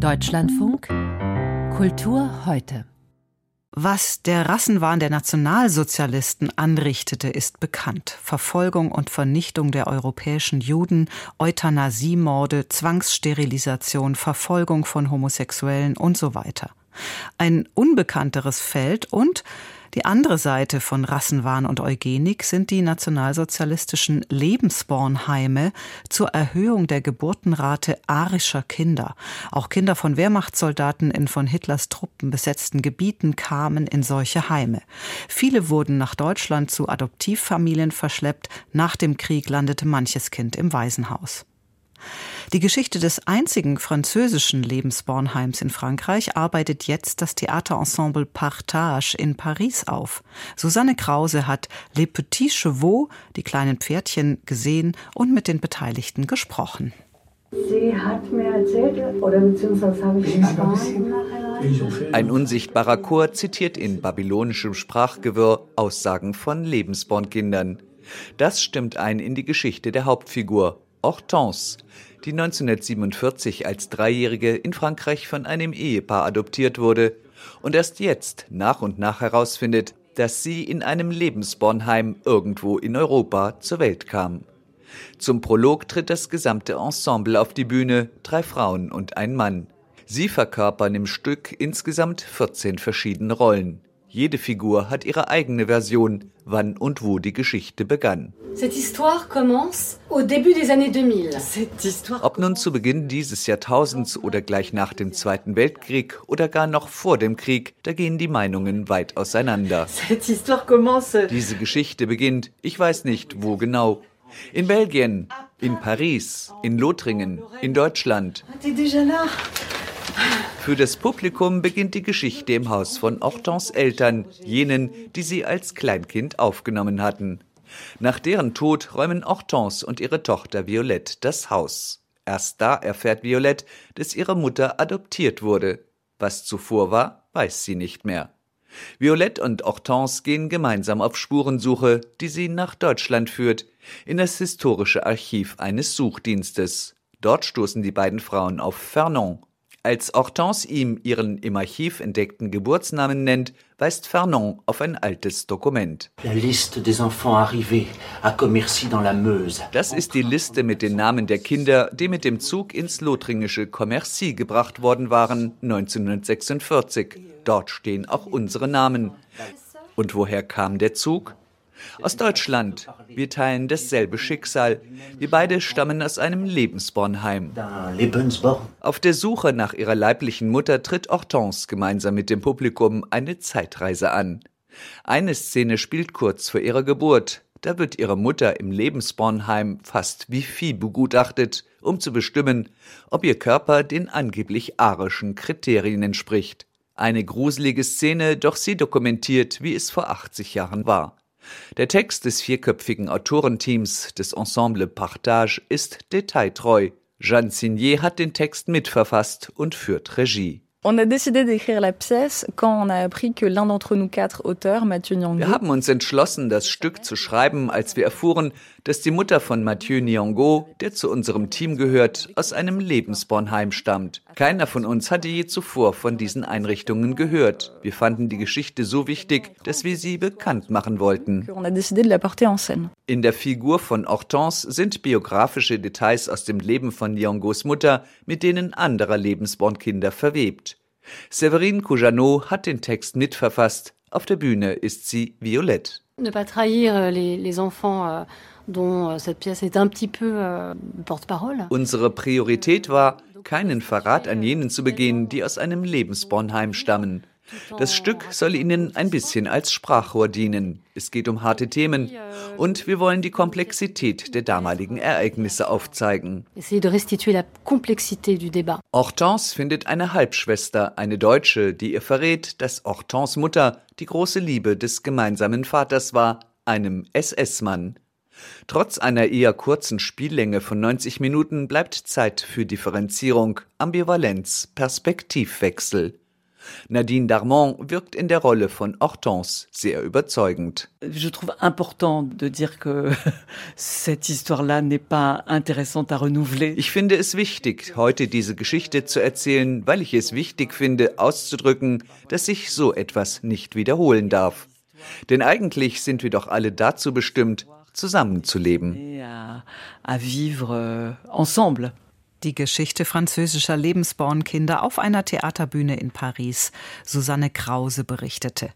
Deutschlandfunk Kultur heute. Was der Rassenwahn der Nationalsozialisten anrichtete, ist bekannt. Verfolgung und Vernichtung der europäischen Juden, Euthanasiemorde, Zwangssterilisation, Verfolgung von Homosexuellen und so weiter. Ein unbekannteres Feld und die andere Seite von Rassenwahn und Eugenik sind die nationalsozialistischen Lebensbornheime zur Erhöhung der Geburtenrate arischer Kinder. Auch Kinder von Wehrmachtssoldaten in von Hitlers Truppen besetzten Gebieten kamen in solche Heime. Viele wurden nach Deutschland zu Adoptivfamilien verschleppt. Nach dem Krieg landete manches Kind im Waisenhaus. Die Geschichte des einzigen französischen Lebensbornheims in Frankreich arbeitet jetzt das Theaterensemble Partage in Paris auf. Susanne Krause hat Les Petits Chevaux, die kleinen Pferdchen, gesehen und mit den Beteiligten gesprochen. Sie hat mir erzählt, oder beziehungsweise habe ich erfahren, Ein unsichtbarer Chor zitiert in babylonischem Sprachgewirr Aussagen von Lebensbornkindern. Das stimmt ein in die Geschichte der Hauptfigur, Hortense, die 1947 als Dreijährige in Frankreich von einem Ehepaar adoptiert wurde und erst jetzt nach und nach herausfindet, dass sie in einem Lebensbornheim irgendwo in Europa zur Welt kam. Zum Prolog tritt das gesamte Ensemble auf die Bühne, drei Frauen und ein Mann. Sie verkörpern im Stück insgesamt 14 verschiedene Rollen. Jede Figur hat ihre eigene Version, wann und wo die Geschichte begann. Cette histoire commence au début des années 2000. Cette histoire Ob nun zu Beginn dieses Jahrtausends oder gleich nach dem Zweiten Weltkrieg oder gar noch vor dem Krieg, da gehen die Meinungen weit auseinander. Diese Geschichte beginnt, ich weiß nicht, wo genau. In Belgien, in Paris, in Lothringen, in Deutschland. Für das Publikum beginnt die Geschichte im Haus von Hortens Eltern, jenen, die sie als Kleinkind aufgenommen hatten. Nach deren Tod räumen Hortense und ihre Tochter Violette das Haus. Erst da erfährt Violette, dass ihre Mutter adoptiert wurde. Was zuvor war, weiß sie nicht mehr. Violette und Hortense gehen gemeinsam auf Spurensuche, die sie nach Deutschland führt, in das historische Archiv eines Suchdienstes. Dort stoßen die beiden Frauen auf Vernon. Als Hortense ihm ihren im Archiv entdeckten Geburtsnamen nennt, weist Vernon auf ein altes Dokument. Das ist die Liste mit den Namen der Kinder, die mit dem Zug ins lothringische Commercy gebracht worden waren 1946. Dort stehen auch unsere Namen. Und woher kam der Zug? Aus Deutschland. Wir teilen dasselbe Schicksal. Wir beide stammen aus einem Lebensbornheim. Auf der Suche nach ihrer leiblichen Mutter tritt Hortense gemeinsam mit dem Publikum eine Zeitreise an. Eine Szene spielt kurz vor ihrer Geburt. Da wird ihre Mutter im Lebensbornheim fast wie Vieh begutachtet, um zu bestimmen, ob ihr Körper den angeblich arischen Kriterien entspricht. Eine gruselige Szene, doch sie dokumentiert, wie es vor 80 Jahren war. Der Text des vierköpfigen Autorenteams des Ensemble Partage ist detailtreu. Jeanne Signier hat den Text mitverfasst und führt Regie. On a décidé d'écrire la pièce quand on a appris que l'un d'entre nous quatre auteurs, Mathieu Nyong'o, Wir haben uns entschlossen, das Stück zu schreiben, als wir erfuhren, dass die Mutter von Mathieu Nyong'o, der zu unserem Team gehört, aus einem Lebensbornheim stammt. Keiner von uns hatte je zuvor von diesen Einrichtungen gehört. Wir fanden die Geschichte so wichtig, dass wir sie bekannt machen wollten. on a décidé de la porter en scène. In der Figur von Hortense sind biografische Details aus dem Leben von Nyong'os Mutter mit denen anderer Lebensbornkinder verwebt. Séverine Coujanot hat den Text mitverfasst. Auf der Bühne ist sie Violette. Ne pas trahir euh, les, les enfants euh, dont euh, cette pièce est un petit peu porte-parole. Unsere Priorität war, keinen Verrat an jenen zu begehen, die aus einem Lebensbornheim stammen. Das Stück soll ihnen ein bisschen als Sprachrohr dienen. Es geht um harte Themen und wir wollen die Komplexität der damaligen Ereignisse aufzeigen. Hortense findet eine Halbschwester, eine Deutsche, die ihr verrät, dass Hortense Mutter die große Liebe des gemeinsamen Vaters war, einem SS-Mann. Trotz einer eher kurzen Spiellänge von 90 Minuten bleibt Zeit für Differenzierung, Ambivalenz, Perspektivwechsel. Nadine Darmon wirkt in der Rolle von Hortense sehr überzeugend. Je trouve important de dire que cette histoire-là n'est pas intéressante à renouveler. Ich finde es wichtig, heute diese Geschichte zu erzählen, weil ich es wichtig finde, auszudrücken, dass sich so etwas nicht wiederholen darf. Denn eigentlich sind wir doch alle dazu bestimmt, zusammenzuleben. À vivre ensemble. Die Geschichte französischer Lebensbornkinder auf einer Theaterbühne in Paris. Susanne Krause berichtete.